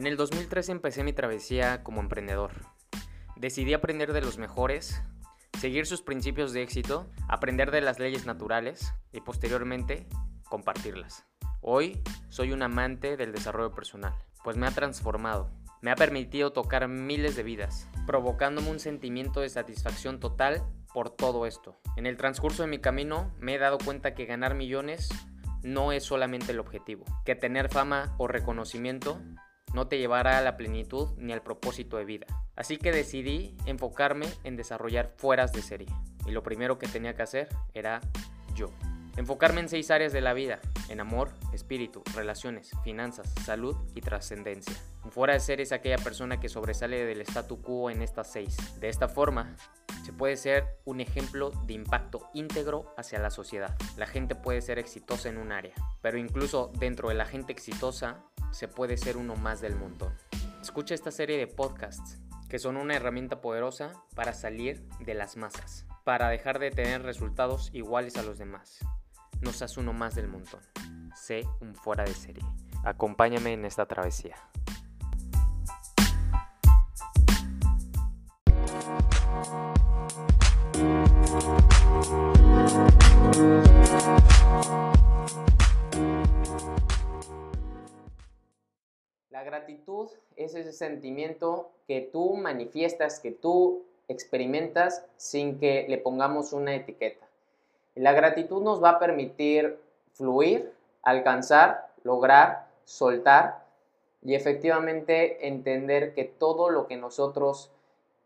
En el 2013 empecé mi travesía como emprendedor. Decidí aprender de los mejores, seguir sus principios de éxito, aprender de las leyes naturales y posteriormente compartirlas. Hoy soy un amante del desarrollo personal, pues me ha transformado, me ha permitido tocar miles de vidas, provocándome un sentimiento de satisfacción total por todo esto. En el transcurso de mi camino me he dado cuenta que ganar millones no es solamente el objetivo, que tener fama o reconocimiento no te llevará a la plenitud ni al propósito de vida. Así que decidí enfocarme en desarrollar fueras de serie. Y lo primero que tenía que hacer era yo. Enfocarme en seis áreas de la vida, en amor, espíritu, relaciones, finanzas, salud y trascendencia. Fuera de serie es aquella persona que sobresale del statu quo en estas seis. De esta forma, se puede ser un ejemplo de impacto íntegro hacia la sociedad. La gente puede ser exitosa en un área, pero incluso dentro de la gente exitosa se puede ser uno más del montón. Escucha esta serie de podcasts que son una herramienta poderosa para salir de las masas, para dejar de tener resultados iguales a los demás. No seas uno más del montón. Sé un fuera de serie. Acompáñame en esta travesía. La gratitud es ese sentimiento que tú manifiestas, que tú experimentas sin que le pongamos una etiqueta. La gratitud nos va a permitir fluir, alcanzar, lograr, soltar y efectivamente entender que todo lo que nosotros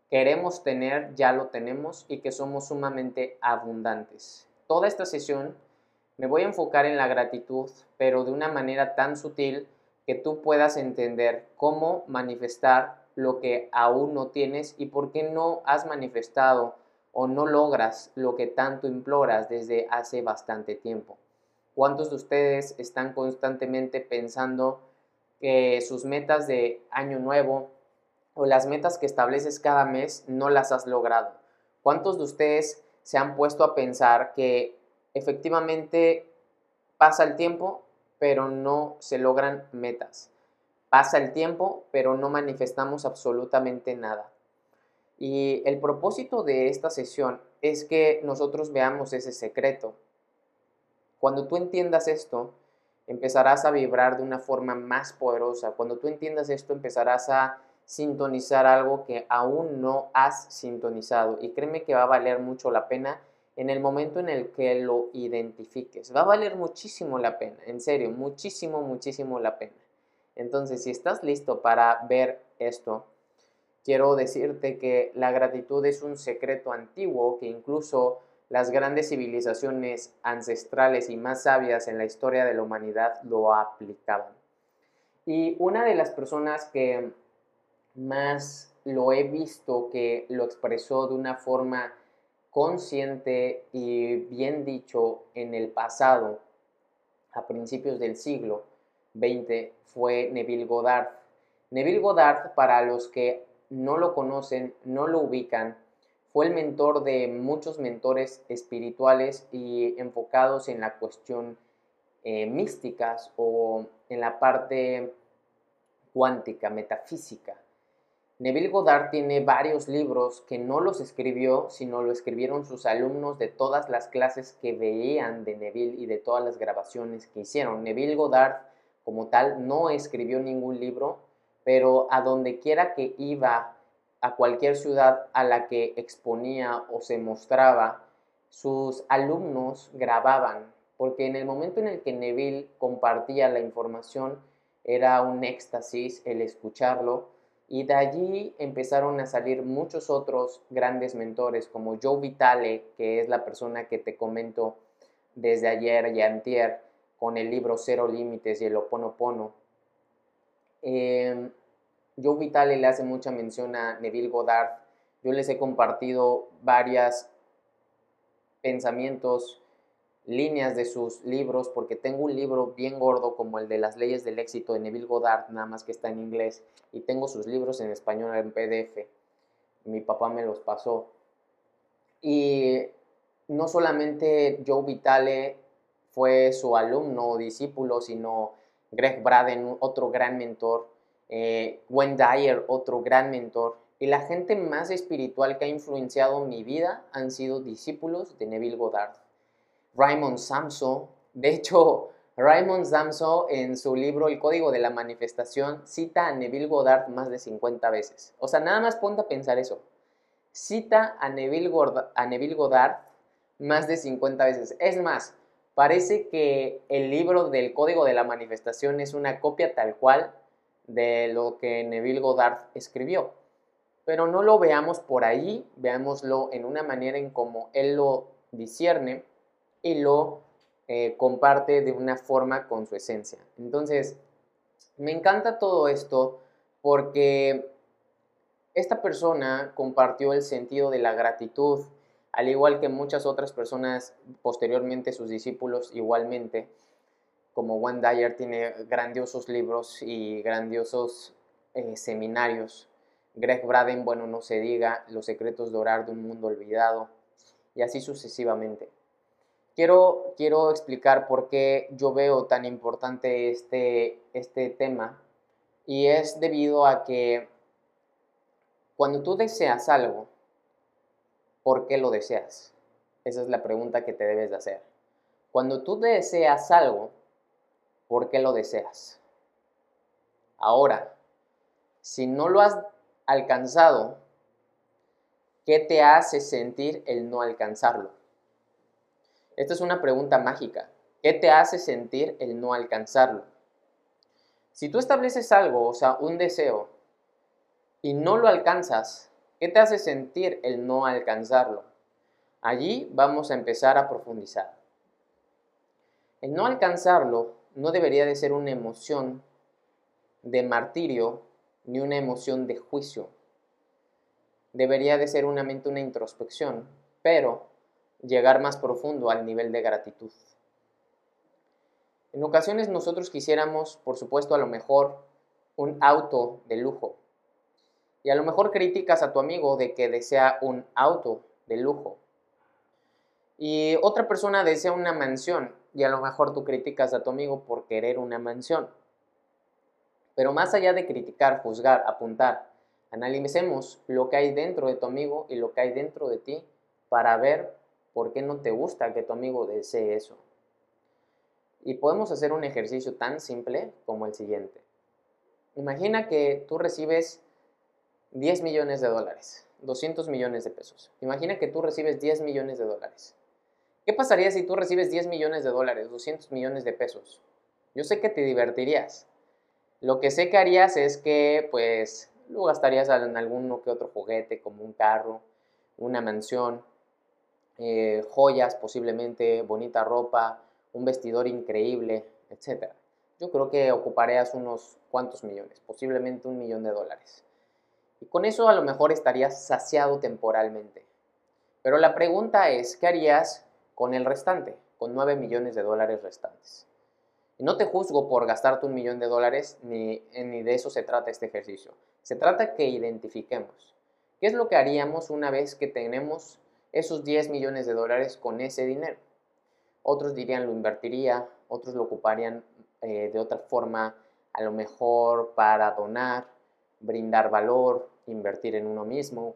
queremos tener ya lo tenemos y que somos sumamente abundantes. Toda esta sesión me voy a enfocar en la gratitud, pero de una manera tan sutil que tú puedas entender cómo manifestar lo que aún no tienes y por qué no has manifestado o no logras lo que tanto imploras desde hace bastante tiempo. ¿Cuántos de ustedes están constantemente pensando que sus metas de año nuevo o las metas que estableces cada mes no las has logrado? ¿Cuántos de ustedes se han puesto a pensar que efectivamente pasa el tiempo pero no se logran metas. Pasa el tiempo, pero no manifestamos absolutamente nada. Y el propósito de esta sesión es que nosotros veamos ese secreto. Cuando tú entiendas esto, empezarás a vibrar de una forma más poderosa. Cuando tú entiendas esto, empezarás a sintonizar algo que aún no has sintonizado. Y créeme que va a valer mucho la pena en el momento en el que lo identifiques. Va a valer muchísimo la pena, en serio, muchísimo, muchísimo la pena. Entonces, si estás listo para ver esto, quiero decirte que la gratitud es un secreto antiguo que incluso las grandes civilizaciones ancestrales y más sabias en la historia de la humanidad lo aplicaban. Y una de las personas que más lo he visto que lo expresó de una forma consciente y bien dicho en el pasado, a principios del siglo XX, fue Neville Goddard. Neville Goddard, para los que no lo conocen, no lo ubican, fue el mentor de muchos mentores espirituales y enfocados en la cuestión eh, místicas o en la parte cuántica, metafísica. Neville Goddard tiene varios libros que no los escribió, sino lo escribieron sus alumnos de todas las clases que veían de Neville y de todas las grabaciones que hicieron. Neville Goddard, como tal, no escribió ningún libro, pero a donde quiera que iba, a cualquier ciudad a la que exponía o se mostraba, sus alumnos grababan, porque en el momento en el que Neville compartía la información, era un éxtasis el escucharlo y de allí empezaron a salir muchos otros grandes mentores como Joe Vitale, que es la persona que te comento desde ayer y antier con el libro Cero Límites y el Oponopono. Eh, Joe Vitale le hace mucha mención a Neville Goddard. Yo les he compartido varios pensamientos líneas de sus libros, porque tengo un libro bien gordo como el de las leyes del éxito de Neville Goddard, nada más que está en inglés, y tengo sus libros en español en PDF. Mi papá me los pasó. Y no solamente Joe Vitale fue su alumno o discípulo, sino Greg Braden, otro gran mentor. eh, Dyer, otro gran mentor, y la gente más espiritual que ha influenciado mi vida han sido discípulos de Neville Goddard. Raymond Samso, de hecho, Raymond Samso en su libro El Código de la Manifestación cita a Neville Goddard más de 50 veces. O sea, nada más ponte a pensar eso. Cita a Neville, a Neville Goddard más de 50 veces. Es más, parece que el libro del Código de la Manifestación es una copia tal cual de lo que Neville Goddard escribió. Pero no lo veamos por ahí, veámoslo en una manera en como él lo discierne y lo eh, comparte de una forma con su esencia. Entonces, me encanta todo esto porque esta persona compartió el sentido de la gratitud, al igual que muchas otras personas posteriormente, sus discípulos igualmente, como Juan Dyer tiene grandiosos libros y grandiosos eh, seminarios. Greg Braden, bueno, no se diga, Los secretos de orar de un mundo olvidado, y así sucesivamente. Quiero, quiero explicar por qué yo veo tan importante este, este tema y es debido a que cuando tú deseas algo, ¿por qué lo deseas? Esa es la pregunta que te debes de hacer. Cuando tú deseas algo, ¿por qué lo deseas? Ahora, si no lo has alcanzado, ¿qué te hace sentir el no alcanzarlo? Esta es una pregunta mágica. ¿Qué te hace sentir el no alcanzarlo? Si tú estableces algo, o sea, un deseo, y no lo alcanzas, ¿qué te hace sentir el no alcanzarlo? Allí vamos a empezar a profundizar. El no alcanzarlo no debería de ser una emoción de martirio ni una emoción de juicio. Debería de ser mente una introspección, pero llegar más profundo al nivel de gratitud. En ocasiones nosotros quisiéramos, por supuesto, a lo mejor un auto de lujo. Y a lo mejor criticas a tu amigo de que desea un auto de lujo. Y otra persona desea una mansión y a lo mejor tú criticas a tu amigo por querer una mansión. Pero más allá de criticar, juzgar, apuntar, analicemos lo que hay dentro de tu amigo y lo que hay dentro de ti para ver ¿Por qué no te gusta que tu amigo desee eso? Y podemos hacer un ejercicio tan simple como el siguiente. Imagina que tú recibes 10 millones de dólares, 200 millones de pesos. Imagina que tú recibes 10 millones de dólares. ¿Qué pasaría si tú recibes 10 millones de dólares, 200 millones de pesos? Yo sé que te divertirías. Lo que sé que harías es que, pues, lo gastarías en alguno que otro juguete, como un carro, una mansión, eh, joyas posiblemente, bonita ropa, un vestidor increíble, etc. Yo creo que ocuparías unos cuantos millones, posiblemente un millón de dólares. Con eso a lo mejor estarías saciado temporalmente. Pero la pregunta es, ¿qué harías con el restante, con 9 millones de dólares restantes? Y no te juzgo por gastarte un millón de dólares, ni, ni de eso se trata este ejercicio. Se trata que identifiquemos qué es lo que haríamos una vez que tenemos esos 10 millones de dólares con ese dinero. Otros dirían lo invertiría, otros lo ocuparían eh, de otra forma, a lo mejor para donar, brindar valor, invertir en uno mismo,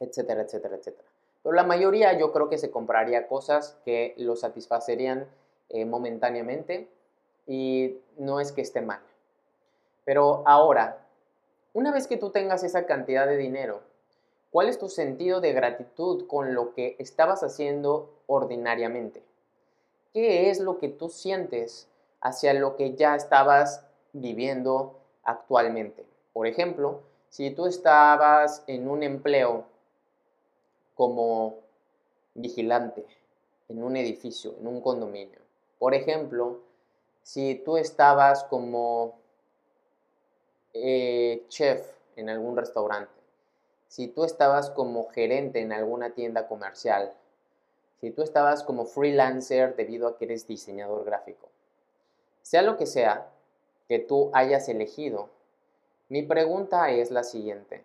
etcétera, etcétera, etcétera. Pero la mayoría yo creo que se compraría cosas que lo satisfacerían eh, momentáneamente y no es que esté mal. Pero ahora, una vez que tú tengas esa cantidad de dinero, ¿Cuál es tu sentido de gratitud con lo que estabas haciendo ordinariamente? ¿Qué es lo que tú sientes hacia lo que ya estabas viviendo actualmente? Por ejemplo, si tú estabas en un empleo como vigilante en un edificio, en un condominio. Por ejemplo, si tú estabas como eh, chef en algún restaurante si tú estabas como gerente en alguna tienda comercial, si tú estabas como freelancer debido a que eres diseñador gráfico, sea lo que sea que tú hayas elegido, mi pregunta es la siguiente.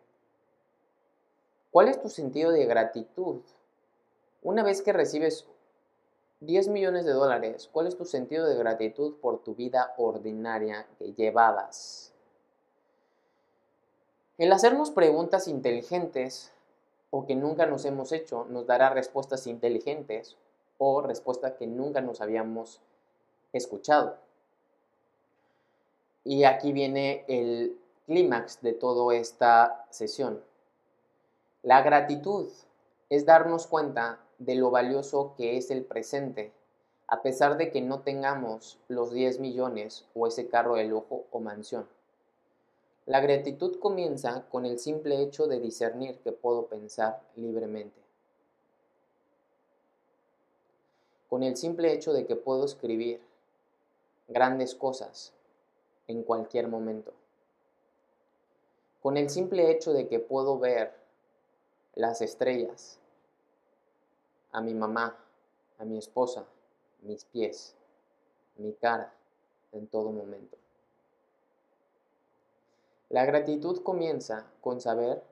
¿Cuál es tu sentido de gratitud? Una vez que recibes 10 millones de dólares, ¿cuál es tu sentido de gratitud por tu vida ordinaria que llevabas? El hacernos preguntas inteligentes o que nunca nos hemos hecho nos dará respuestas inteligentes o respuestas que nunca nos habíamos escuchado. Y aquí viene el clímax de toda esta sesión. La gratitud es darnos cuenta de lo valioso que es el presente, a pesar de que no tengamos los 10 millones o ese carro de lujo o mansión. La gratitud comienza con el simple hecho de discernir que puedo pensar libremente. Con el simple hecho de que puedo escribir grandes cosas en cualquier momento. Con el simple hecho de que puedo ver las estrellas, a mi mamá, a mi esposa, mis pies, mi cara, en todo momento. La gratitud comienza con saber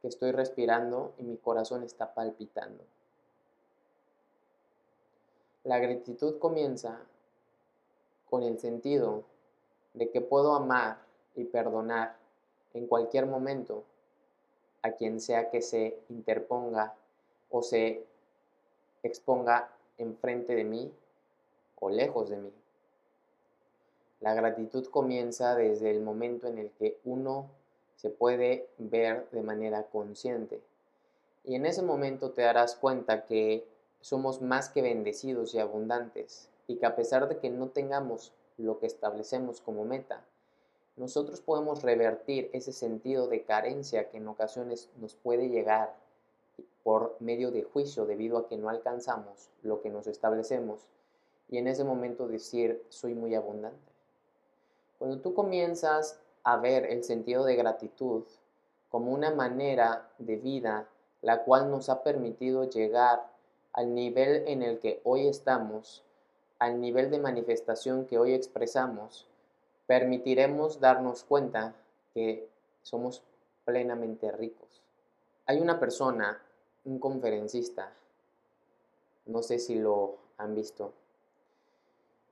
que estoy respirando y mi corazón está palpitando. La gratitud comienza con el sentido de que puedo amar y perdonar en cualquier momento a quien sea que se interponga o se exponga enfrente de mí o lejos de mí. La gratitud comienza desde el momento en el que uno se puede ver de manera consciente. Y en ese momento te darás cuenta que somos más que bendecidos y abundantes y que a pesar de que no tengamos lo que establecemos como meta, nosotros podemos revertir ese sentido de carencia que en ocasiones nos puede llegar por medio de juicio debido a que no alcanzamos lo que nos establecemos y en ese momento decir soy muy abundante. Cuando tú comienzas a ver el sentido de gratitud como una manera de vida la cual nos ha permitido llegar al nivel en el que hoy estamos, al nivel de manifestación que hoy expresamos, permitiremos darnos cuenta que somos plenamente ricos. Hay una persona, un conferencista, no sé si lo han visto,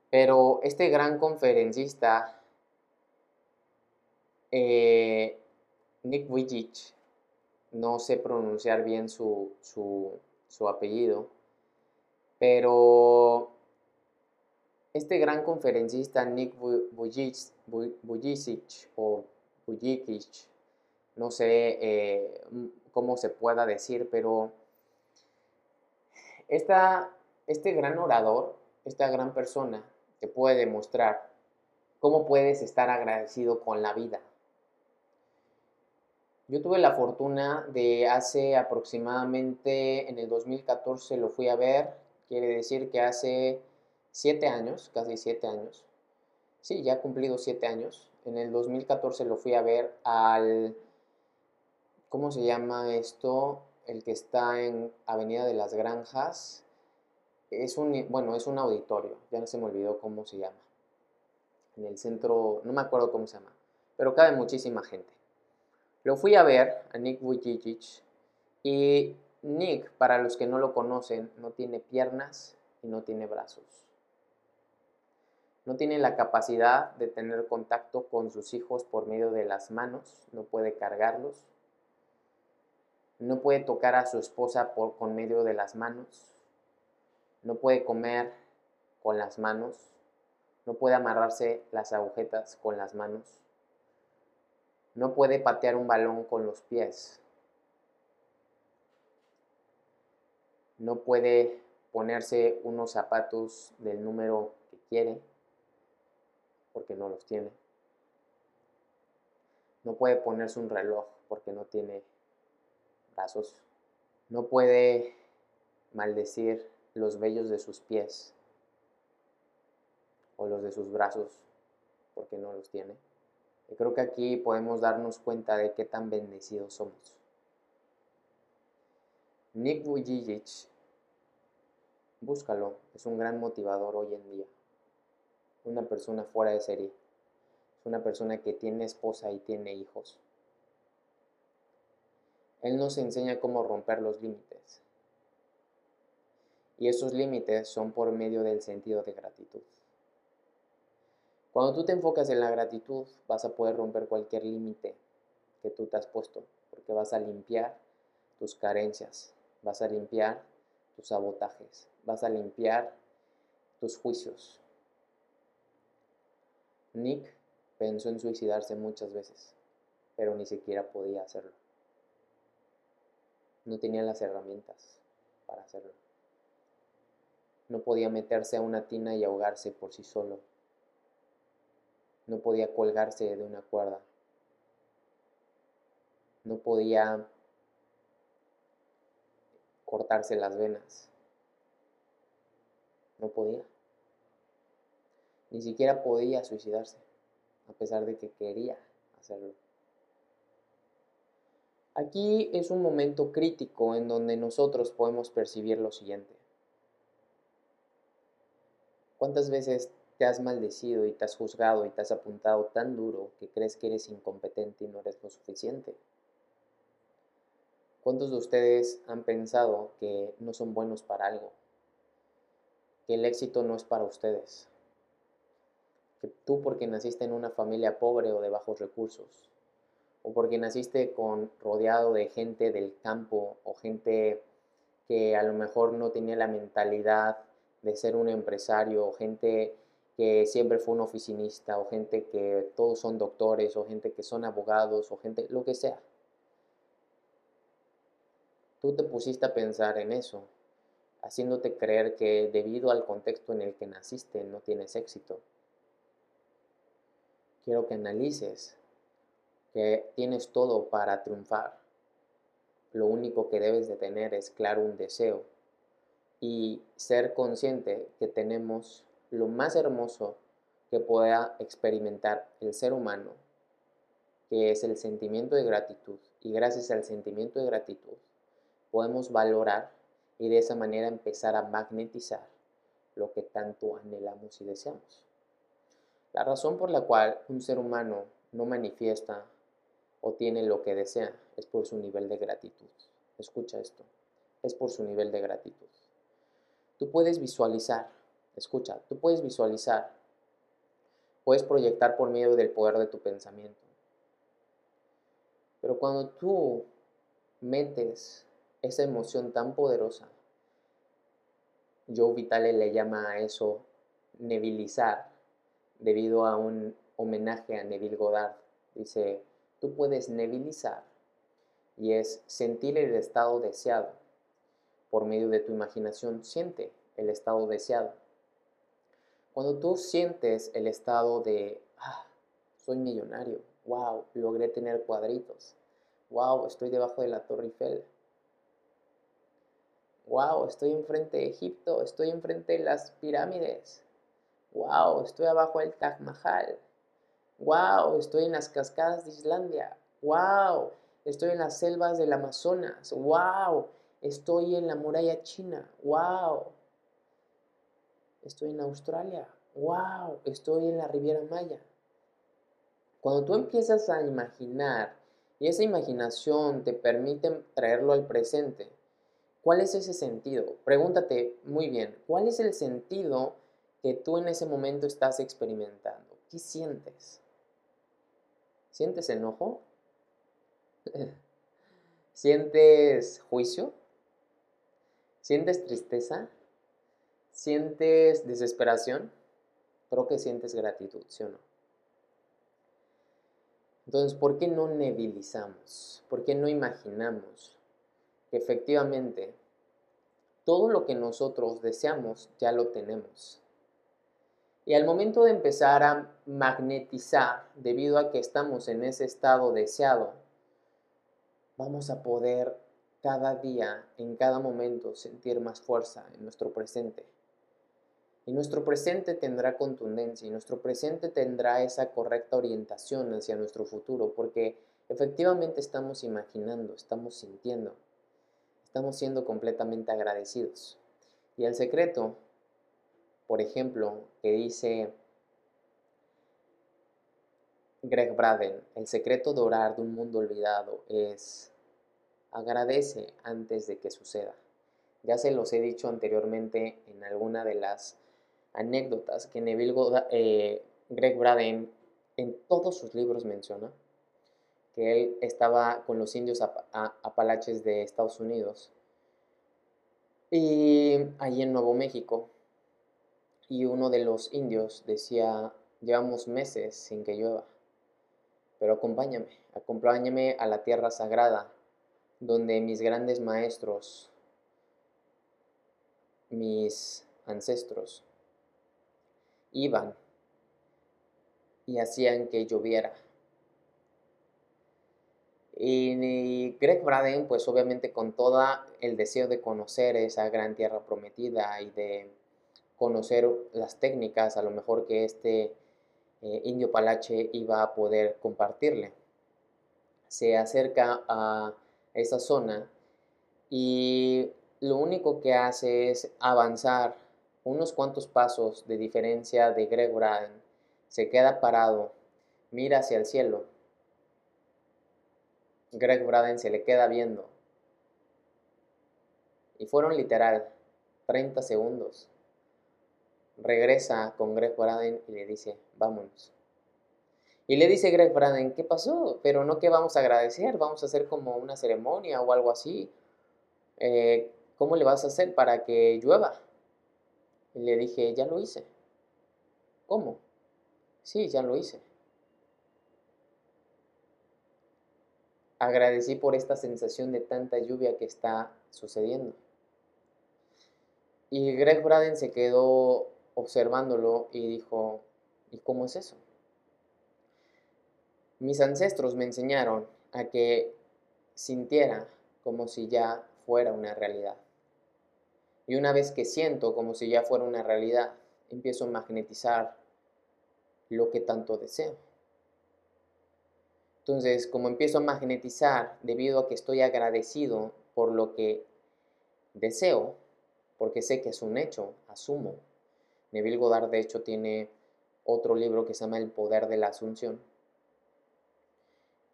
pero este gran conferencista, eh, Nick Vujicic, no sé pronunciar bien su, su apellido, pero este gran conferencista Nick Vujicic o Vujicic, no sé eh, cómo se pueda decir, pero esta, este gran orador, esta gran persona, te puede demostrar cómo puedes estar agradecido con la vida. Yo tuve la fortuna de hace aproximadamente, en el 2014 lo fui a ver, quiere decir que hace siete años, casi siete años. Sí, ya ha cumplido siete años. En el 2014 lo fui a ver al, ¿cómo se llama esto? El que está en Avenida de las Granjas. Es un, bueno, es un auditorio, ya no se me olvidó cómo se llama. En el centro, no me acuerdo cómo se llama, pero cabe muchísima gente. Lo fui a ver a Nick Vujicic y Nick, para los que no lo conocen, no tiene piernas y no tiene brazos no tiene la capacidad de tener contacto con sus hijos por medio de las manos, no puede cargarlos, no puede tocar a su esposa por, con medio de las manos, no puede comer con las manos, no puede amarrarse las agujetas con las manos, no puede patear un balón con los pies, no puede ponerse unos zapatos del número que quiere, porque no los tiene. No puede ponerse un reloj porque no tiene brazos. No puede maldecir los vellos de sus pies o los de sus brazos porque no los tiene. Y creo que aquí podemos darnos cuenta de qué tan bendecidos somos. Nick Vujicic, búscalo, es un gran motivador hoy en día una persona fuera de serie. Es una persona que tiene esposa y tiene hijos. Él nos enseña cómo romper los límites. Y esos límites son por medio del sentido de gratitud. Cuando tú te enfocas en la gratitud, vas a poder romper cualquier límite que tú te has puesto, porque vas a limpiar tus carencias, vas a limpiar tus sabotajes, vas a limpiar tus juicios. Nick pensó en suicidarse muchas veces, pero ni siquiera podía hacerlo. No tenía las herramientas para hacerlo. No podía meterse a una tina y ahogarse por sí solo. No podía colgarse de una cuerda. No podía cortarse las venas. No podía. Ni siquiera podía suicidarse, a pesar de que quería hacerlo. Aquí es un momento crítico en donde nosotros podemos percibir lo siguiente. ¿Cuántas veces te has maldecido y te has juzgado y te has apuntado tan duro que crees que eres incompetente y no eres lo suficiente? ¿Cuántos de ustedes han pensado que no son buenos para algo? Que el éxito no es para ustedes. Que tú porque naciste en una familia pobre o de bajos recursos, o porque naciste con rodeado de gente del campo o gente que a lo mejor no tenía la mentalidad de ser un empresario o gente que siempre fue un oficinista o gente que todos son doctores o gente que son abogados o gente lo que sea. Tú te pusiste a pensar en eso, haciéndote creer que debido al contexto en el que naciste no tienes éxito. Quiero que analices que tienes todo para triunfar. Lo único que debes de tener es claro un deseo y ser consciente que tenemos lo más hermoso que pueda experimentar el ser humano, que es el sentimiento de gratitud. Y gracias al sentimiento de gratitud podemos valorar y de esa manera empezar a magnetizar lo que tanto anhelamos y deseamos. La razón por la cual un ser humano no manifiesta o tiene lo que desea, es por su nivel de gratitud. Escucha esto, es por su nivel de gratitud. Tú puedes visualizar, escucha, tú puedes visualizar, puedes proyectar por medio del poder de tu pensamiento. Pero cuando tú metes esa emoción tan poderosa, Joe Vitale le llama a eso nevilizar, debido a un homenaje a Neville Goddard. Dice, tú puedes nevilizar y es sentir el estado deseado. Por medio de tu imaginación, siente el estado deseado. Cuando tú sientes el estado de, ah, soy millonario, wow, logré tener cuadritos, wow, estoy debajo de la Torre Eiffel, wow, estoy enfrente de Egipto, estoy enfrente de las pirámides, wow, estoy abajo del Taj Mahal, wow, estoy en las cascadas de Islandia, wow, estoy en las selvas del Amazonas, wow, estoy en la muralla china, wow, estoy en Australia, wow, estoy en la Riviera Maya. Cuando tú empiezas a imaginar y esa imaginación te permite traerlo al presente, ¿cuál es ese sentido? Pregúntate muy bien, ¿cuál es el sentido que tú en ese momento estás experimentando? ¿Qué sientes? ¿Sientes enojo? ¿Sientes juicio? ¿Sientes tristeza? ¿Sientes desesperación? Creo que sientes gratitud, ¿sí o no? Entonces, ¿por qué no nebilizamos? ¿Por qué no imaginamos que efectivamente todo lo que nosotros deseamos ya lo tenemos? Y al momento de empezar a magnetizar, debido a que estamos en ese estado deseado, vamos a poder cada día, en cada momento, sentir más fuerza en nuestro presente. Y nuestro presente tendrá contundencia y nuestro presente tendrá esa correcta orientación hacia nuestro futuro, porque efectivamente estamos imaginando, estamos sintiendo, estamos siendo completamente agradecidos. Y el secreto por ejemplo, que dice Greg Braden, el secreto de orar de un mundo olvidado es agradece antes de que suceda. Ya se los he dicho anteriormente en alguna de las anécdotas que Neville eh, Greg Braden en todos sus libros menciona. que él estaba con los indios apalaches de Estados Unidos y allí en Nuevo México. Y uno de los indios decía, llevamos meses sin que llueva, pero acompáñame, acompáñame a la tierra sagrada, donde mis grandes maestros, mis ancestros, iban y hacían que lloviera. Y Greg Braden, pues obviamente con todo el deseo de conocer esa gran tierra prometida y de conocer las técnicas a lo mejor que este eh, indio palache iba a poder compartirle. Se acerca a esa zona y lo único que hace es avanzar unos cuantos pasos de diferencia de Greg Braden. Se queda parado, mira hacia el cielo Greg Braden se le queda viendo. Y fueron literal 30 segundos. Regresa con Greg Braden y le dice, vámonos. Y le dice Greg Braden, ¿qué pasó? Pero no que vamos a agradecer, vamos a hacer como una ceremonia o algo así. Eh, ¿Cómo le vas a hacer para que llueva? Y le dije, ya lo hice. ¿Cómo? Sí, ya lo hice. agradecí por esta sensación de tanta lluvia que está sucediendo. Y Greg Braden se quedó observándolo y dijo, ¿y cómo es eso? Mis ancestros me enseñaron a que sintiera como si ya fuera una realidad. Y una vez que siento como si ya fuera una realidad, empiezo a magnetizar lo que tanto deseo. Entonces, como empiezo a magnetizar debido a que estoy agradecido por lo que deseo, porque sé que es un hecho, asumo. Neville Goddard, de hecho, tiene otro libro que se llama El Poder de la Asunción.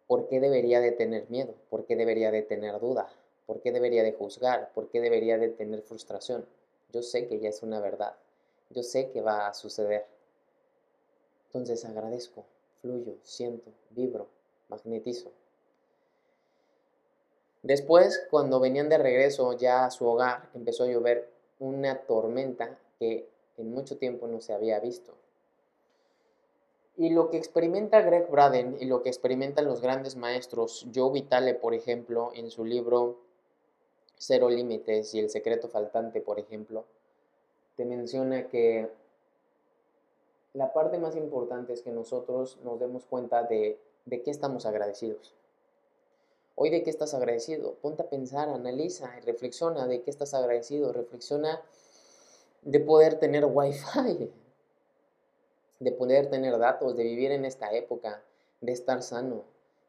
¿Por qué debería de tener miedo? ¿Por qué debería de tener duda? ¿Por qué debería de juzgar? ¿Por qué debería de tener frustración? Yo sé que ya es una verdad. Yo sé que va a suceder. Entonces agradezco, fluyo, siento, vibro, magnetizo. Después, cuando venían de regreso ya a su hogar, empezó a llover una tormenta que en mucho tiempo no se había visto. Y lo que experimenta Greg Braden y lo que experimentan los grandes maestros, Joe Vitale, por ejemplo, en su libro Cero Límites y El Secreto Faltante, por ejemplo, te menciona que la parte más importante es que nosotros nos demos cuenta de de qué estamos agradecidos. Hoy de qué estás agradecido. Ponte a pensar, analiza y reflexiona de qué estás agradecido. Reflexiona de poder tener wifi, de poder tener datos, de vivir en esta época, de estar sano,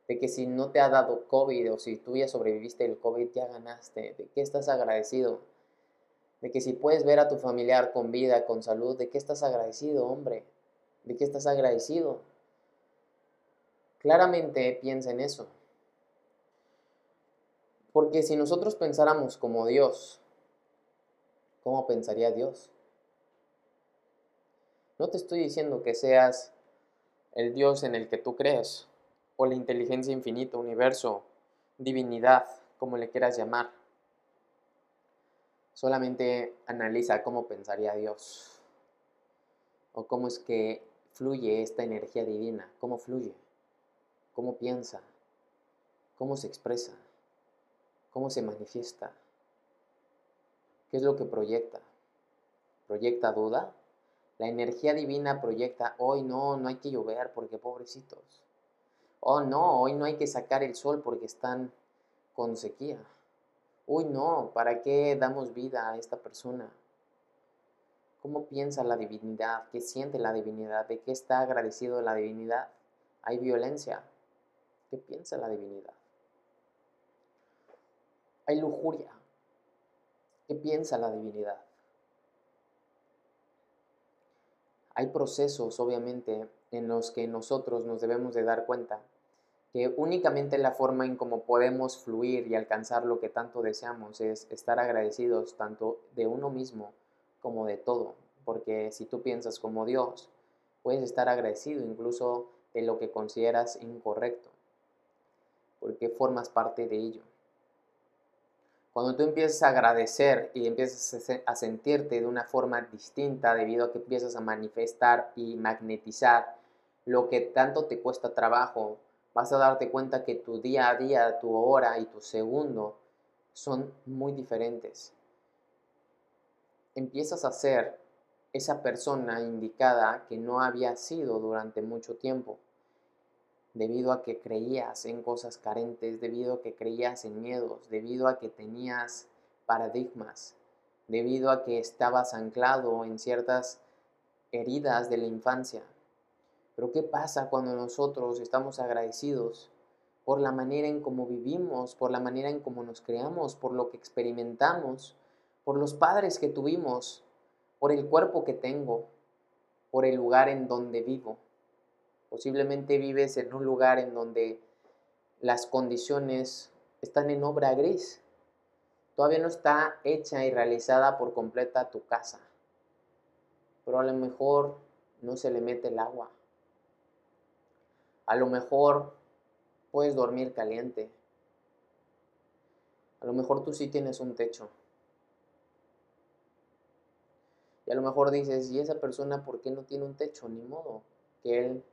de que si no te ha dado COVID o si tú ya sobreviviste el COVID, ya ganaste. ¿De qué estás agradecido? De que si puedes ver a tu familiar con vida, con salud, ¿de qué estás agradecido, hombre? ¿De qué estás agradecido? Claramente piensa en eso. Porque si nosotros pensáramos como Dios, ¿cómo pensaría Dios? No te estoy diciendo que seas el Dios en el que tú crees, o la inteligencia infinita, universo, divinidad, como le quieras llamar. Solamente analiza cómo pensaría Dios, o cómo es que fluye esta energía divina, cómo fluye cómo piensa, cómo se expresa, cómo se manifiesta, qué es lo que proyecta. ¿Proyecta duda? La energía divina proyecta, hoy no, no hay que llover porque pobrecitos. Oh no, hoy no hay que sacar el sol porque están con sequía. Uy no, ¿para qué damos vida a esta persona? ¿Cómo piensa la divinidad? ¿Qué siente la divinidad? ¿De qué está agradecido la divinidad? Hay violencia, ¿Qué piensa la divinidad? Hay lujuria. ¿Qué piensa la divinidad? Hay procesos, obviamente, en los que nosotros nos debemos de dar cuenta que únicamente la forma en cómo podemos fluir y alcanzar lo que tanto deseamos es estar agradecidos tanto de uno mismo como de todo. Porque si tú piensas como Dios, puedes estar agradecido incluso de lo que consideras incorrecto. porque formas parte de ello. Cuando tú empiezas a agradecer y empiezas a sentirte de una forma distinta debido a que empiezas a manifestar y magnetizar lo que tanto te cuesta trabajo, vas a darte cuenta que tu día a día, tu hora y tu segundo son muy diferentes. Empiezas a ser esa persona indicada que no había sido durante mucho tiempo debido a que creías en cosas carentes, debido a que creías en miedos, debido a que tenías paradigmas, debido a que estabas anclado en ciertas heridas de la infancia. Pero ¿qué pasa cuando nosotros estamos agradecidos por la manera en cómo vivimos, por la manera en cómo nos creamos, por lo que experimentamos, por los padres que tuvimos, por el cuerpo que tengo, por el lugar en donde vivo? Posiblemente vives en un lugar en donde las condiciones están en obra gris. Todavía no está hecha y realizada por completa tu casa. Pero a lo mejor no se le mete el agua. A lo mejor puedes dormir caliente. A lo mejor tú sí tienes un techo. Y a lo mejor dices, ¿y esa persona por qué no tiene un techo? Ni modo, que él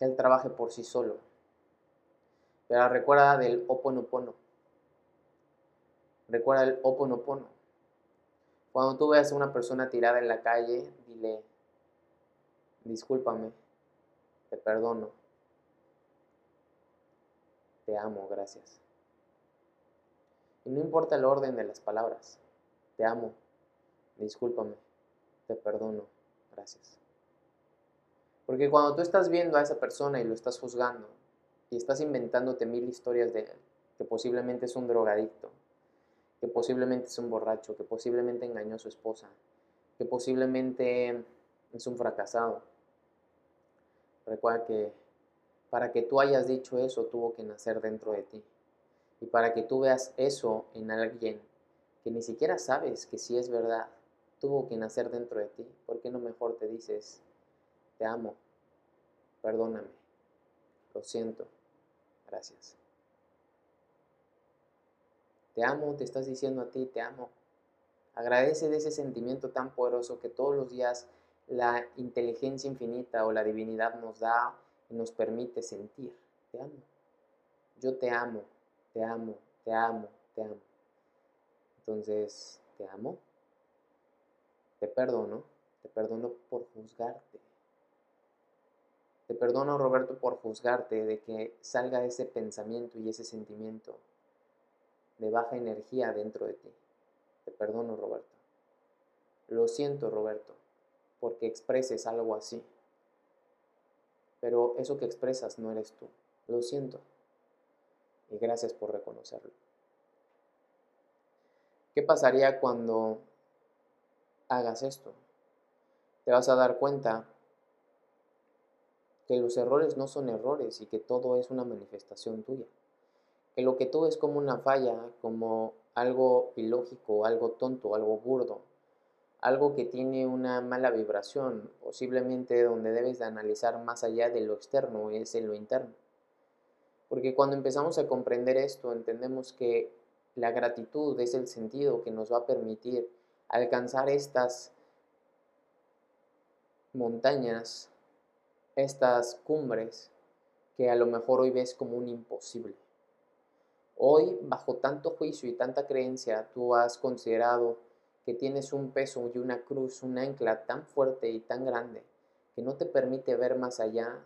que Él trabaje por sí solo. Pero recuerda del oponopono. Recuerda el oponopono. Cuando tú veas a una persona tirada en la calle, dile, discúlpame, te perdono, te amo, gracias. Y no importa el orden de las palabras, te amo, discúlpame, te perdono, gracias. Porque cuando tú estás viendo a esa persona y lo estás juzgando y estás inventándote mil historias de él, que posiblemente es un drogadicto, que posiblemente es un borracho, que posiblemente engañó a su esposa, que posiblemente es un fracasado. Recuerda que para que tú hayas dicho eso tuvo que nacer dentro de ti. Y para que tú veas eso en alguien que ni siquiera sabes que sí es verdad, tuvo que nacer dentro de ti. ¿Por qué no mejor te dices, te amo, perdóname, lo siento, gracias. Te amo, te estás diciendo a ti, te amo. Agradece de ese sentimiento tan poderoso que todos los días la inteligencia infinita o la divinidad nos da y nos permite sentir. Te amo. Yo te amo, te amo, te amo, te amo. Entonces, te amo. Te perdono, te perdono por juzgarte. Te perdono, Roberto, por juzgarte de que salga ese pensamiento y ese sentimiento de baja energía dentro de ti. Te perdono, Roberto. Lo siento, Roberto, porque expreses algo así. Pero eso que expresas no eres tú. Lo siento. Y gracias por reconocerlo. ¿Qué pasaría cuando hagas esto? Te vas a dar cuenta que los errores no son errores y que todo es una manifestación tuya. Que lo que tú es como una falla, como algo ilógico, algo tonto, algo burdo, algo que tiene una mala vibración, posiblemente donde debes de analizar más allá de lo externo es en lo interno. Porque cuando empezamos a comprender esto, entendemos que la gratitud es el sentido que nos va a permitir alcanzar estas montañas estas cumbres que a lo mejor hoy ves como un imposible. Hoy, bajo tanto juicio y tanta creencia, tú has considerado que tienes un peso y una cruz, un ancla tan fuerte y tan grande que no te permite ver más allá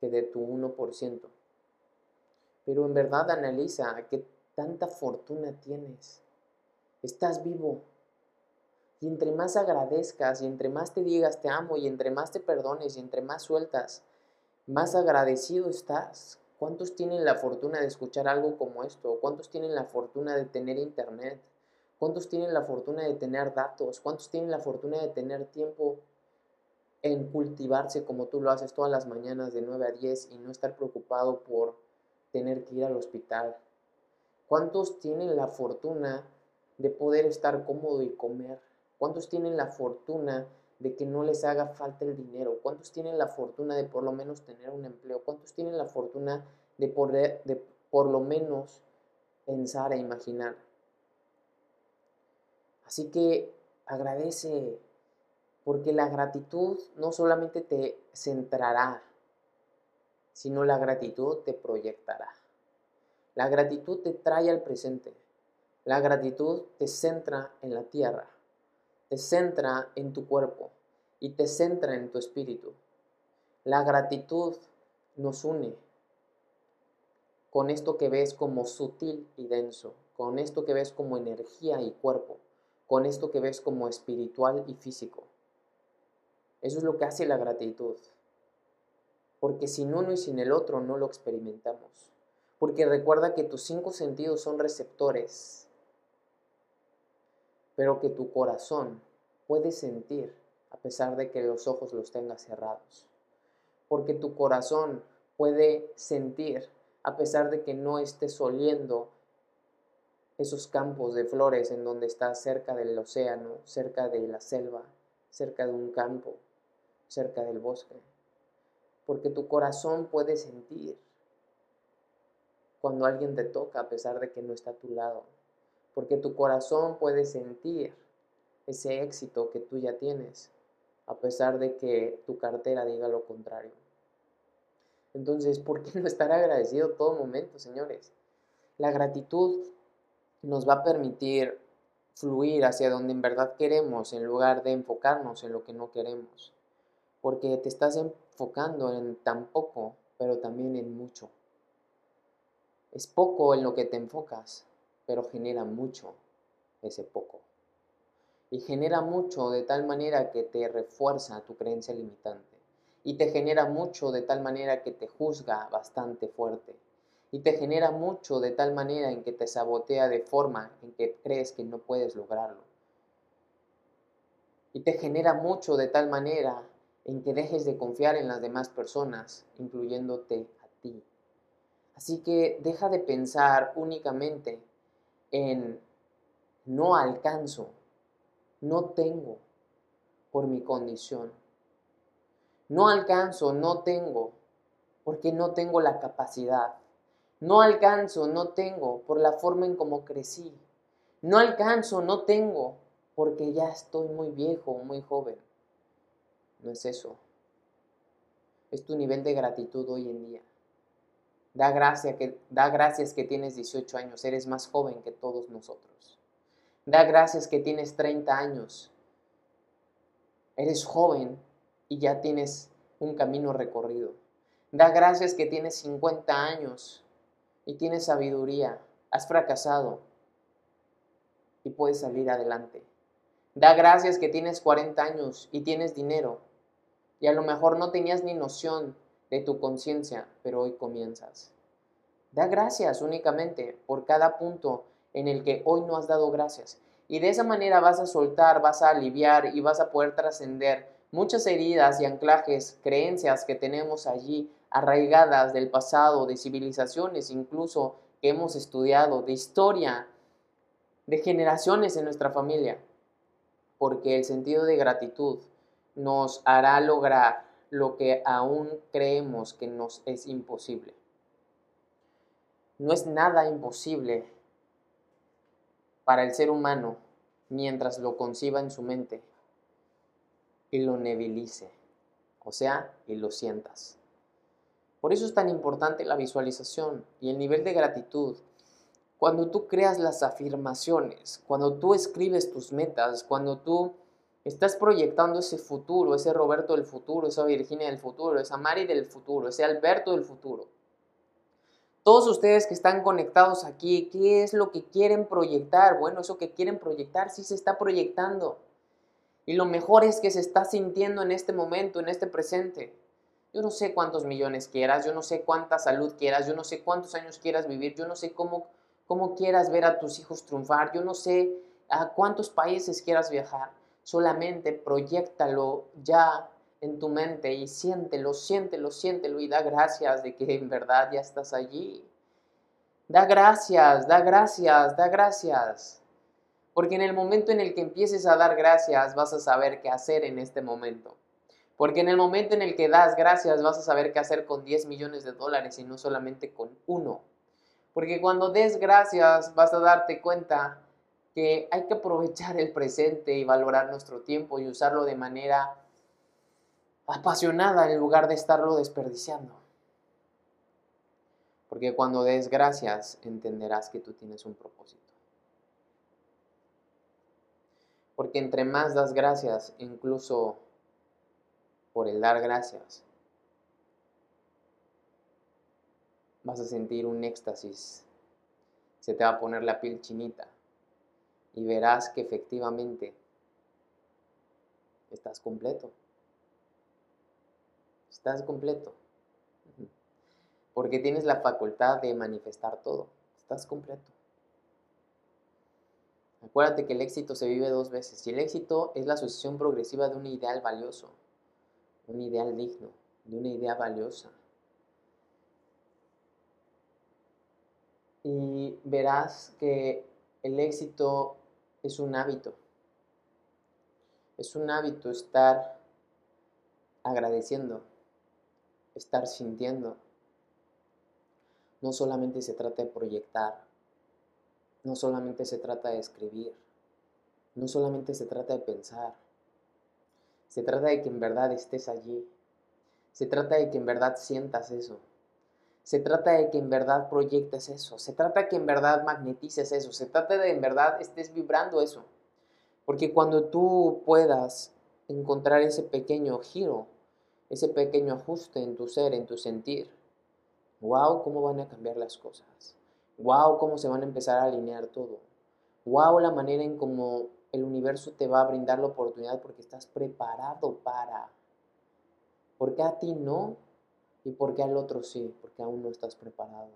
que de tu 1%. Pero en verdad analiza qué tanta fortuna tienes. Estás vivo, y entre más agradezcas y entre más te digas te amo y entre más te perdones y entre más sueltas, más agradecido estás. ¿Cuántos tienen la fortuna de escuchar algo como esto? ¿Cuántos tienen la fortuna de tener internet? ¿Cuántos tienen la fortuna de tener datos? ¿Cuántos tienen la fortuna de tener tiempo en cultivarse como tú lo haces todas las mañanas de 9 a 10 y no estar preocupado por tener que ir al hospital? ¿Cuántos tienen la fortuna de poder estar cómodo y comer? ¿Cuántos tienen la fortuna de que no les haga falta el dinero? ¿Cuántos tienen la fortuna de por lo menos tener un empleo? ¿Cuántos tienen la fortuna de, poder, de por lo menos pensar e imaginar. Así que agradece, porque la gratitud no solamente te centrará, sino la gratitud te proyectará. La gratitud te trae al presente. La gratitud te centra en la tierra, te centra en tu cuerpo y te centra en tu espíritu. La gratitud nos une con esto que ves como sutil y denso, con esto que ves como energía y cuerpo, con esto que ves como espiritual y físico. Eso es lo que hace la gratitud. Porque sin uno y sin el otro no lo experimentamos. Porque recuerda que tus cinco sentidos son receptores, pero que tu corazón puede sentir a pesar de que los ojos los tengas cerrados. Porque tu corazón puede sentir a pesar de que no estés oliendo esos campos de flores en donde estás cerca del océano, cerca de la selva, cerca de un campo, cerca del bosque. Porque tu corazón puede sentir cuando alguien te toca a pesar de que no está a tu lado. Porque tu corazón puede sentir ese éxito que tú ya tienes a pesar de que tu cartera diga lo contrario. Entonces, ¿por qué no estar agradecido todo momento, señores? La gratitud nos va a permitir fluir hacia donde en verdad queremos en lugar de enfocarnos en lo que no queremos. Porque te estás enfocando en tan poco, pero también en mucho. Es poco en lo que te enfocas, pero genera mucho ese poco. Y genera mucho de tal manera que te refuerza tu creencia limitante y te genera mucho de tal manera que te juzga bastante fuerte y te genera mucho de tal manera en que te sabotea de forma en que crees que no puedes lograrlo. Y te genera mucho de tal manera en que dejes de confiar en las demás personas, incluyéndote a ti. Así que deja de pensar únicamente en no alcanzo, no tengo por mi condición. No alcanzo, no tengo, porque no tengo la capacidad. No alcanzo, no tengo, por la forma en cómo crecí. No alcanzo, no tengo, porque ya estoy muy viejo muy joven. No es eso. Es tu nivel de gratitud hoy en día. Da, gracia que, da gracias que tienes 18 años, eres más joven que todos nosotros. Da gracias que tienes 30 años, eres joven y ya tienes un camino recorrido. Da gracias que tienes 50 años y tienes sabiduría. Has fracasado y puedes salir adelante. Da gracias que tienes 40 años y tienes dinero y a lo mejor no tenías ni noción de tu conciencia, pero hoy comienzas. Da gracias únicamente por cada punto en el que hoy no has dado gracias. Y de esa manera vas a soltar, vas a aliviar y vas a poder trascender muchas heridas y anclajes, creencias que tenemos allí arraigadas del pasado, de civilizaciones incluso que hemos estudiado, de historia, de generaciones en nuestra familia, porque el sentido de gratitud nos hará lograr lo que aún creemos que nos es imposible. No es nada imposible para el ser humano mientras lo conciba en su mente y lo nebilice, o sea, y lo sientas. Por eso es tan importante la visualización y el nivel de gratitud. Cuando tú creas las afirmaciones, cuando tú escribes tus metas, cuando tú estás proyectando ese futuro, ese Roberto del futuro, esa Virginia del futuro, esa Mari del futuro, ese Alberto del futuro. Todos ustedes que están conectados aquí, ¿qué es lo que quieren proyectar? Bueno, eso que quieren proyectar sí se está proyectando. Y lo mejor es que se está sintiendo en este momento, en este presente. Yo no sé cuántos millones quieras, yo no sé cuánta salud quieras, yo no sé cuántos años quieras vivir, yo no sé cómo, cómo quieras ver a tus hijos triunfar, yo no sé a cuántos países quieras viajar. Solamente proyectalo ya en tu mente y siéntelo, siéntelo, siéntelo y da gracias de que en verdad ya estás allí. Da gracias, da gracias, da gracias. Porque en el momento en el que empieces a dar gracias vas a saber qué hacer en este momento. Porque en el momento en el que das gracias vas a saber qué hacer con 10 millones de dólares y no solamente con uno. Porque cuando des gracias vas a darte cuenta que hay que aprovechar el presente y valorar nuestro tiempo y usarlo de manera apasionada en lugar de estarlo desperdiciando. Porque cuando des gracias entenderás que tú tienes un propósito. Porque entre más das gracias, incluso por el dar gracias, vas a sentir un éxtasis. Se te va a poner la piel chinita y verás que efectivamente estás completo. Estás completo. Porque tienes la facultad de manifestar todo. Estás completo. Acuérdate que el éxito se vive dos veces. Y el éxito es la asociación progresiva de un ideal valioso, un ideal digno, de una idea valiosa. Y verás que el éxito es un hábito. Es un hábito estar agradeciendo, estar sintiendo. No solamente se trata de proyectar, no solamente se trata de escribir, no solamente se trata de pensar, se trata de que en verdad estés allí, se trata de que en verdad sientas eso, se trata de que en verdad proyectes eso, se trata de que en verdad magnetices eso, se trata de en verdad estés vibrando eso, porque cuando tú puedas encontrar ese pequeño giro, ese pequeño ajuste en tu ser, en tu sentir, wow, cómo van a cambiar las cosas. Wow, cómo se van a empezar a alinear todo. Wow, la manera en cómo el universo te va a brindar la oportunidad porque estás preparado para. Porque a ti no y porque al otro sí, porque aún no estás preparado.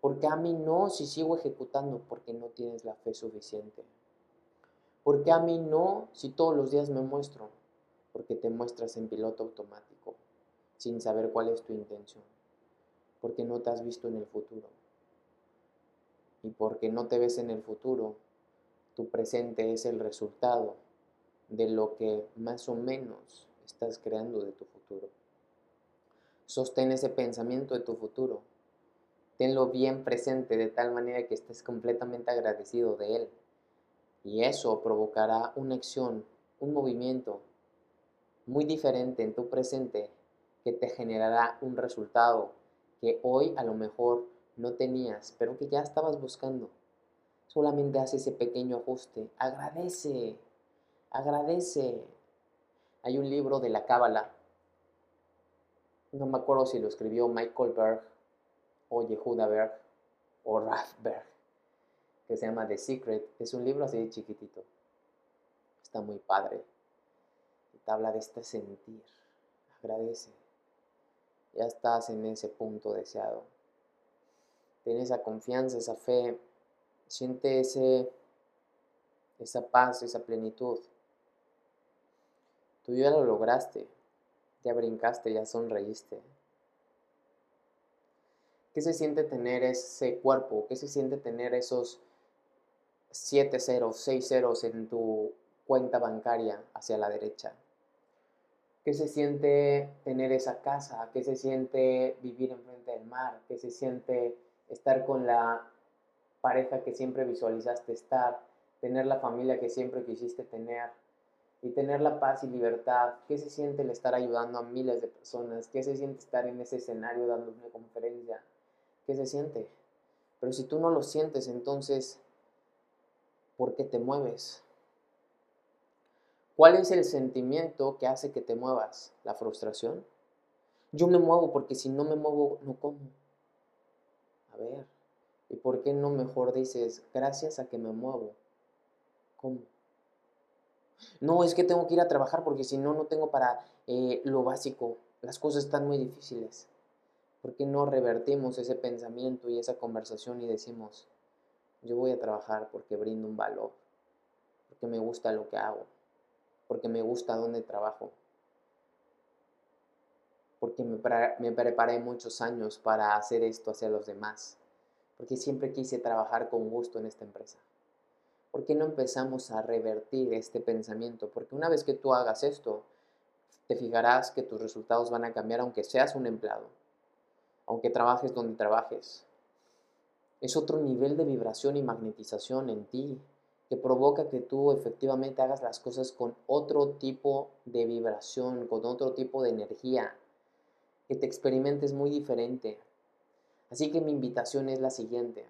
Porque a mí no si sigo ejecutando porque no tienes la fe suficiente. Porque a mí no si todos los días me muestro porque te muestras en piloto automático sin saber cuál es tu intención. Porque no te has visto en el futuro y porque no te ves en el futuro, tu presente es el resultado de lo que más o menos estás creando de tu futuro. Sostén ese pensamiento de tu futuro. Tenlo bien presente de tal manera que estés completamente agradecido de él. Y eso provocará una acción, un movimiento muy diferente en tu presente que te generará un resultado que hoy a lo mejor no tenías, pero que ya estabas buscando. Solamente haz ese pequeño ajuste. Agradece, agradece. Hay un libro de la Cábala. No me acuerdo si lo escribió Michael Berg o Yehuda Berg o Ralph Berg, que se llama The Secret. Es un libro así chiquitito. Está muy padre. Te habla de este sentir. Agradece. Ya estás en ese punto deseado. Ten esa confianza, esa fe, siente ese, esa paz, esa plenitud. Tú ya lo lograste, ya brincaste, ya sonreíste. ¿Qué se siente tener ese cuerpo? ¿Qué se siente tener esos siete ceros, seis ceros en tu cuenta bancaria hacia la derecha? ¿Qué se siente tener esa casa? ¿Qué se siente vivir enfrente del mar? ¿Qué se siente estar con la pareja que siempre visualizaste estar, tener la familia que siempre quisiste tener y tener la paz y libertad. ¿Qué se siente el estar ayudando a miles de personas? ¿Qué se siente estar en ese escenario dando una conferencia? ¿Qué se siente? Pero si tú no lo sientes, entonces, ¿por qué te mueves? ¿Cuál es el sentimiento que hace que te muevas? ¿La frustración? Yo me muevo porque si no me muevo, no como ver, ¿y por qué no mejor dices, gracias a que me muevo? ¿Cómo? No, es que tengo que ir a trabajar porque si no, no tengo para eh, lo básico. Las cosas están muy difíciles. ¿Por qué no revertimos ese pensamiento y esa conversación y decimos, yo voy a trabajar porque brindo un valor, porque me gusta lo que hago, porque me gusta dónde trabajo, porque me, me preparé muchos años para hacer esto hacia los demás, porque siempre quise trabajar con gusto en esta empresa. ¿Por qué no empezamos a revertir este pensamiento? Porque una vez que tú hagas esto, te fijarás que tus resultados van a cambiar aunque seas un empleado, aunque trabajes donde trabajes. Es otro nivel de vibración y magnetización en ti que provoca que tú efectivamente hagas las cosas con otro tipo de vibración, con otro tipo de energía, que te experimentes muy diferente. Así que mi invitación es la siguiente.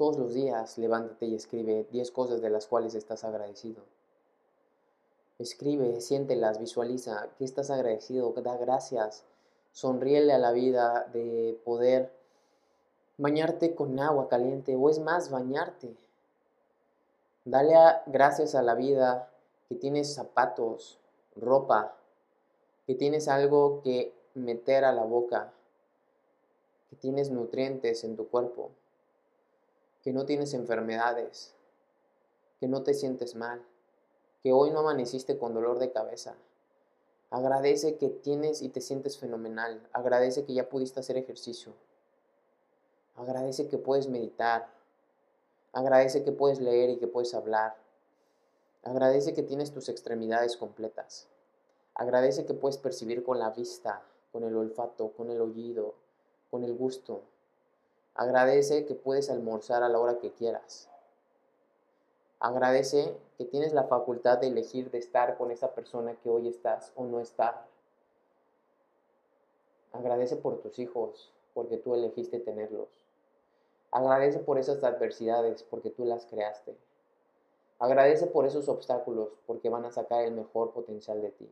Todos los días levántate y escribe 10 cosas de las cuales estás agradecido. Escribe, siéntelas, visualiza que estás agradecido, da gracias, sonríele a la vida de poder bañarte con agua caliente o es más, bañarte. Dale gracias a la vida que tienes zapatos, ropa, que tienes algo que meter a la boca, que tienes nutrientes en tu cuerpo, que no tienes enfermedades, que no te sientes mal, que hoy no amaneciste con dolor de cabeza. Agradece que tienes y te sientes fenomenal. Agradece que ya pudiste hacer ejercicio. Agradece que puedes meditar, Agradece que puedes leer y que puedes hablar. Agradece que tienes tus extremidades completas. Agradece que puedes percibir con la vista, con el olfato, con el oído, con el gusto. Agradece que puedes almorzar a la hora que quieras. Agradece que tienes la facultad de elegir de estar con esa persona que hoy estás o no estar. Agradece por tus hijos, porque tú elegiste tenerlos. Agradece por esas adversidades porque tú las creaste. Agradece por esos obstáculos porque van a sacar el mejor potencial de ti.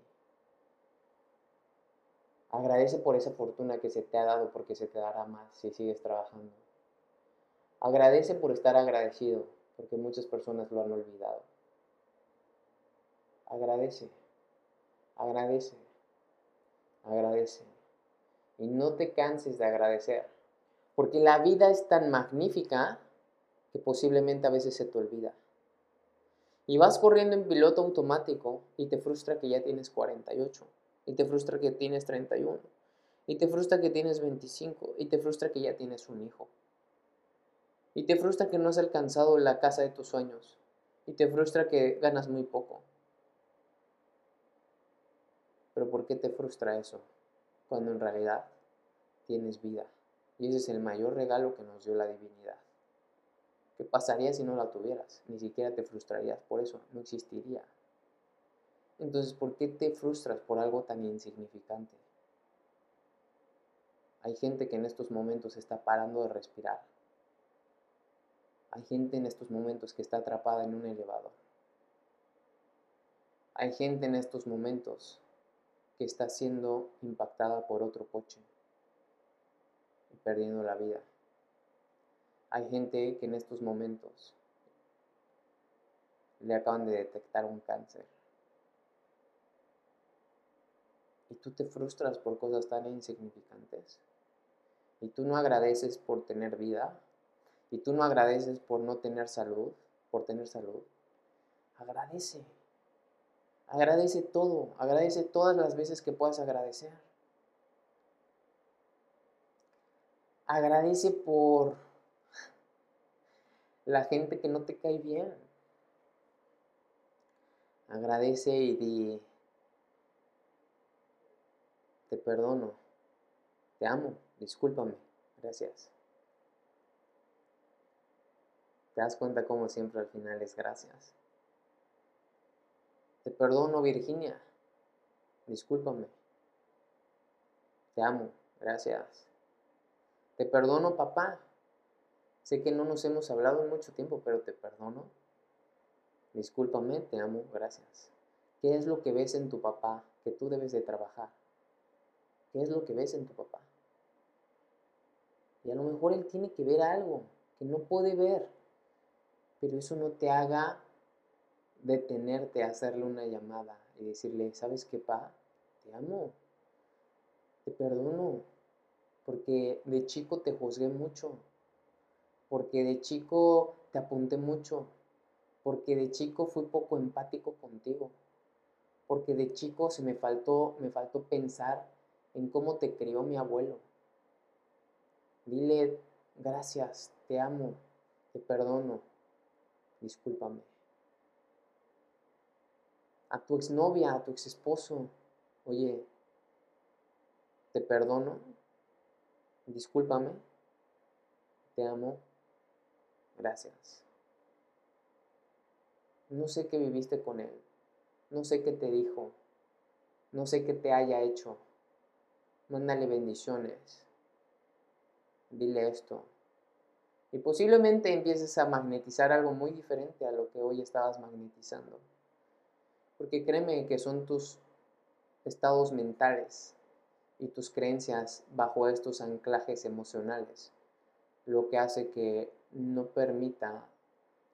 Agradece por esa fortuna que se te ha dado porque se te dará más si sigues trabajando. Agradece por estar agradecido porque muchas personas lo han olvidado. Agradece, agradece, agradece. Y no te canses de agradecer. Porque la vida es tan magnífica que posiblemente a veces se te olvida. Y vas corriendo en piloto automático y te frustra que ya tienes 48, y te frustra que tienes 31, y te frustra que tienes 25, y te frustra que ya tienes un hijo. Y te frustra que no has alcanzado la casa de tus sueños, y te frustra que ganas muy poco. Pero ¿por qué te frustra eso? Cuando en realidad tienes vida. Y ese es el mayor regalo que nos dio la divinidad. ¿Qué pasaría si no la tuvieras? Ni siquiera te frustrarías por eso, no existiría. Entonces, ¿por qué te frustras por algo tan insignificante? Hay gente que en estos momentos está parando de respirar. Hay gente en estos momentos que está atrapada en un elevador. Hay gente en estos momentos que está siendo impactada por otro coche perdiendo la vida. Hay gente que en estos momentos le acaban de detectar un cáncer. Y tú te frustras por cosas tan insignificantes. Y tú no agradeces por tener vida. Y tú no agradeces por no tener salud, por tener salud. Agradece. Agradece todo. Agradece todas las veces que puedas agradecer. Agradece por la gente que no te cae bien. Agradece y di, te perdono, te amo, discúlpame, gracias. Te das cuenta cómo siempre al final es gracias. Te perdono, Virginia, discúlpame. Te amo, gracias. Te perdono, papá. Sé que no nos hemos hablado en mucho tiempo, pero te perdono. Discúlpame, te amo, gracias. ¿Qué es lo que ves en tu papá que tú debes de trabajar? ¿Qué es lo que ves en tu papá? Y a lo mejor él tiene que ver algo que no puede ver, pero eso no te haga detenerte a hacerle una llamada y decirle, ¿sabes qué, pa? Te amo, te perdono, porque de chico te juzgué mucho, porque de chico te apunté mucho, porque de chico fui poco empático contigo, porque de chico se me faltó, me faltó pensar en cómo te crió mi abuelo. Dile gracias, te amo, te perdono, discúlpame. a tu exnovia, a tu exesposo, oye, te perdono, discúlpame, te amo, gracias. No sé qué viviste con él, no sé qué te dijo, no sé qué te haya hecho. Mándale bendiciones, dile esto. Y posiblemente empieces a magnetizar algo muy diferente a lo que hoy estabas magnetizando. Porque créeme que son tus estados mentales y tus creencias bajo estos anclajes emocionales lo que hace que no permita,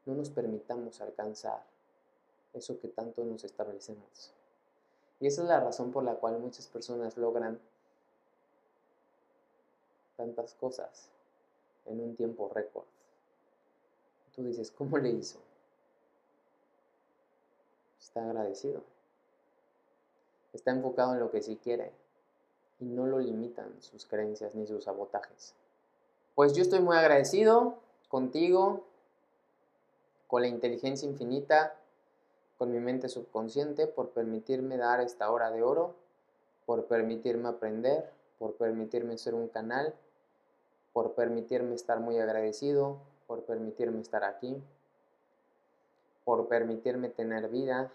no nos permitamos alcanzar eso que tanto nos establecemos. Y esa es la razón por la cual muchas personas logran tantas cosas en un tiempo récord. Tú dices, ¿cómo le hizo? Está agradecido. Está enfocado en lo que sí quiere y no lo limitan sus creencias ni sus sabotajes. Pues yo estoy muy agradecido contigo, con la inteligencia infinita, con mi mente subconsciente por permitirme dar esta hora de oro, por permitirme aprender, por permitirme ser un canal, por permitirme estar muy agradecido, por permitirme estar aquí, por permitirme tener vida,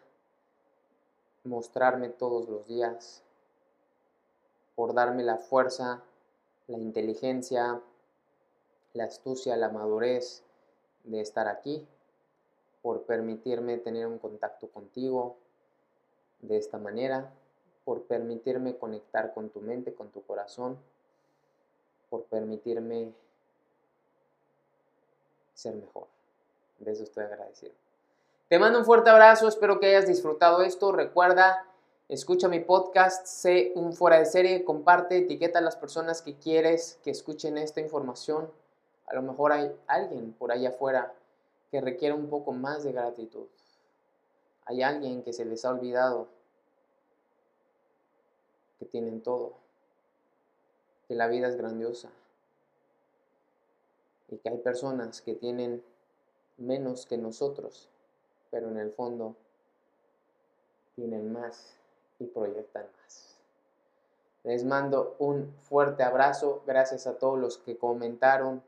mostrarme todos los días, por darme la fuerza, la inteligencia, la astucia, la madurez de estar aquí, por permitirme tener un contacto contigo de esta manera, por permitirme conectar con tu mente, con tu corazón, por permitirme ser mejor. De eso estoy agradecido. Te mando un fuerte abrazo, espero que hayas disfrutado esto. Recuerda, escucha mi podcast, sé un fuera de serie, comparte, etiqueta a las personas que quieres que escuchen esta información. A lo mejor hay alguien por allá afuera que requiere un poco más de gratitud. Hay alguien que se les ha olvidado que tienen todo, que la vida es grandiosa y que hay personas que tienen menos que nosotros, pero en el fondo tienen más y proyectan más. Les mando un fuerte abrazo, gracias a todos los que comentaron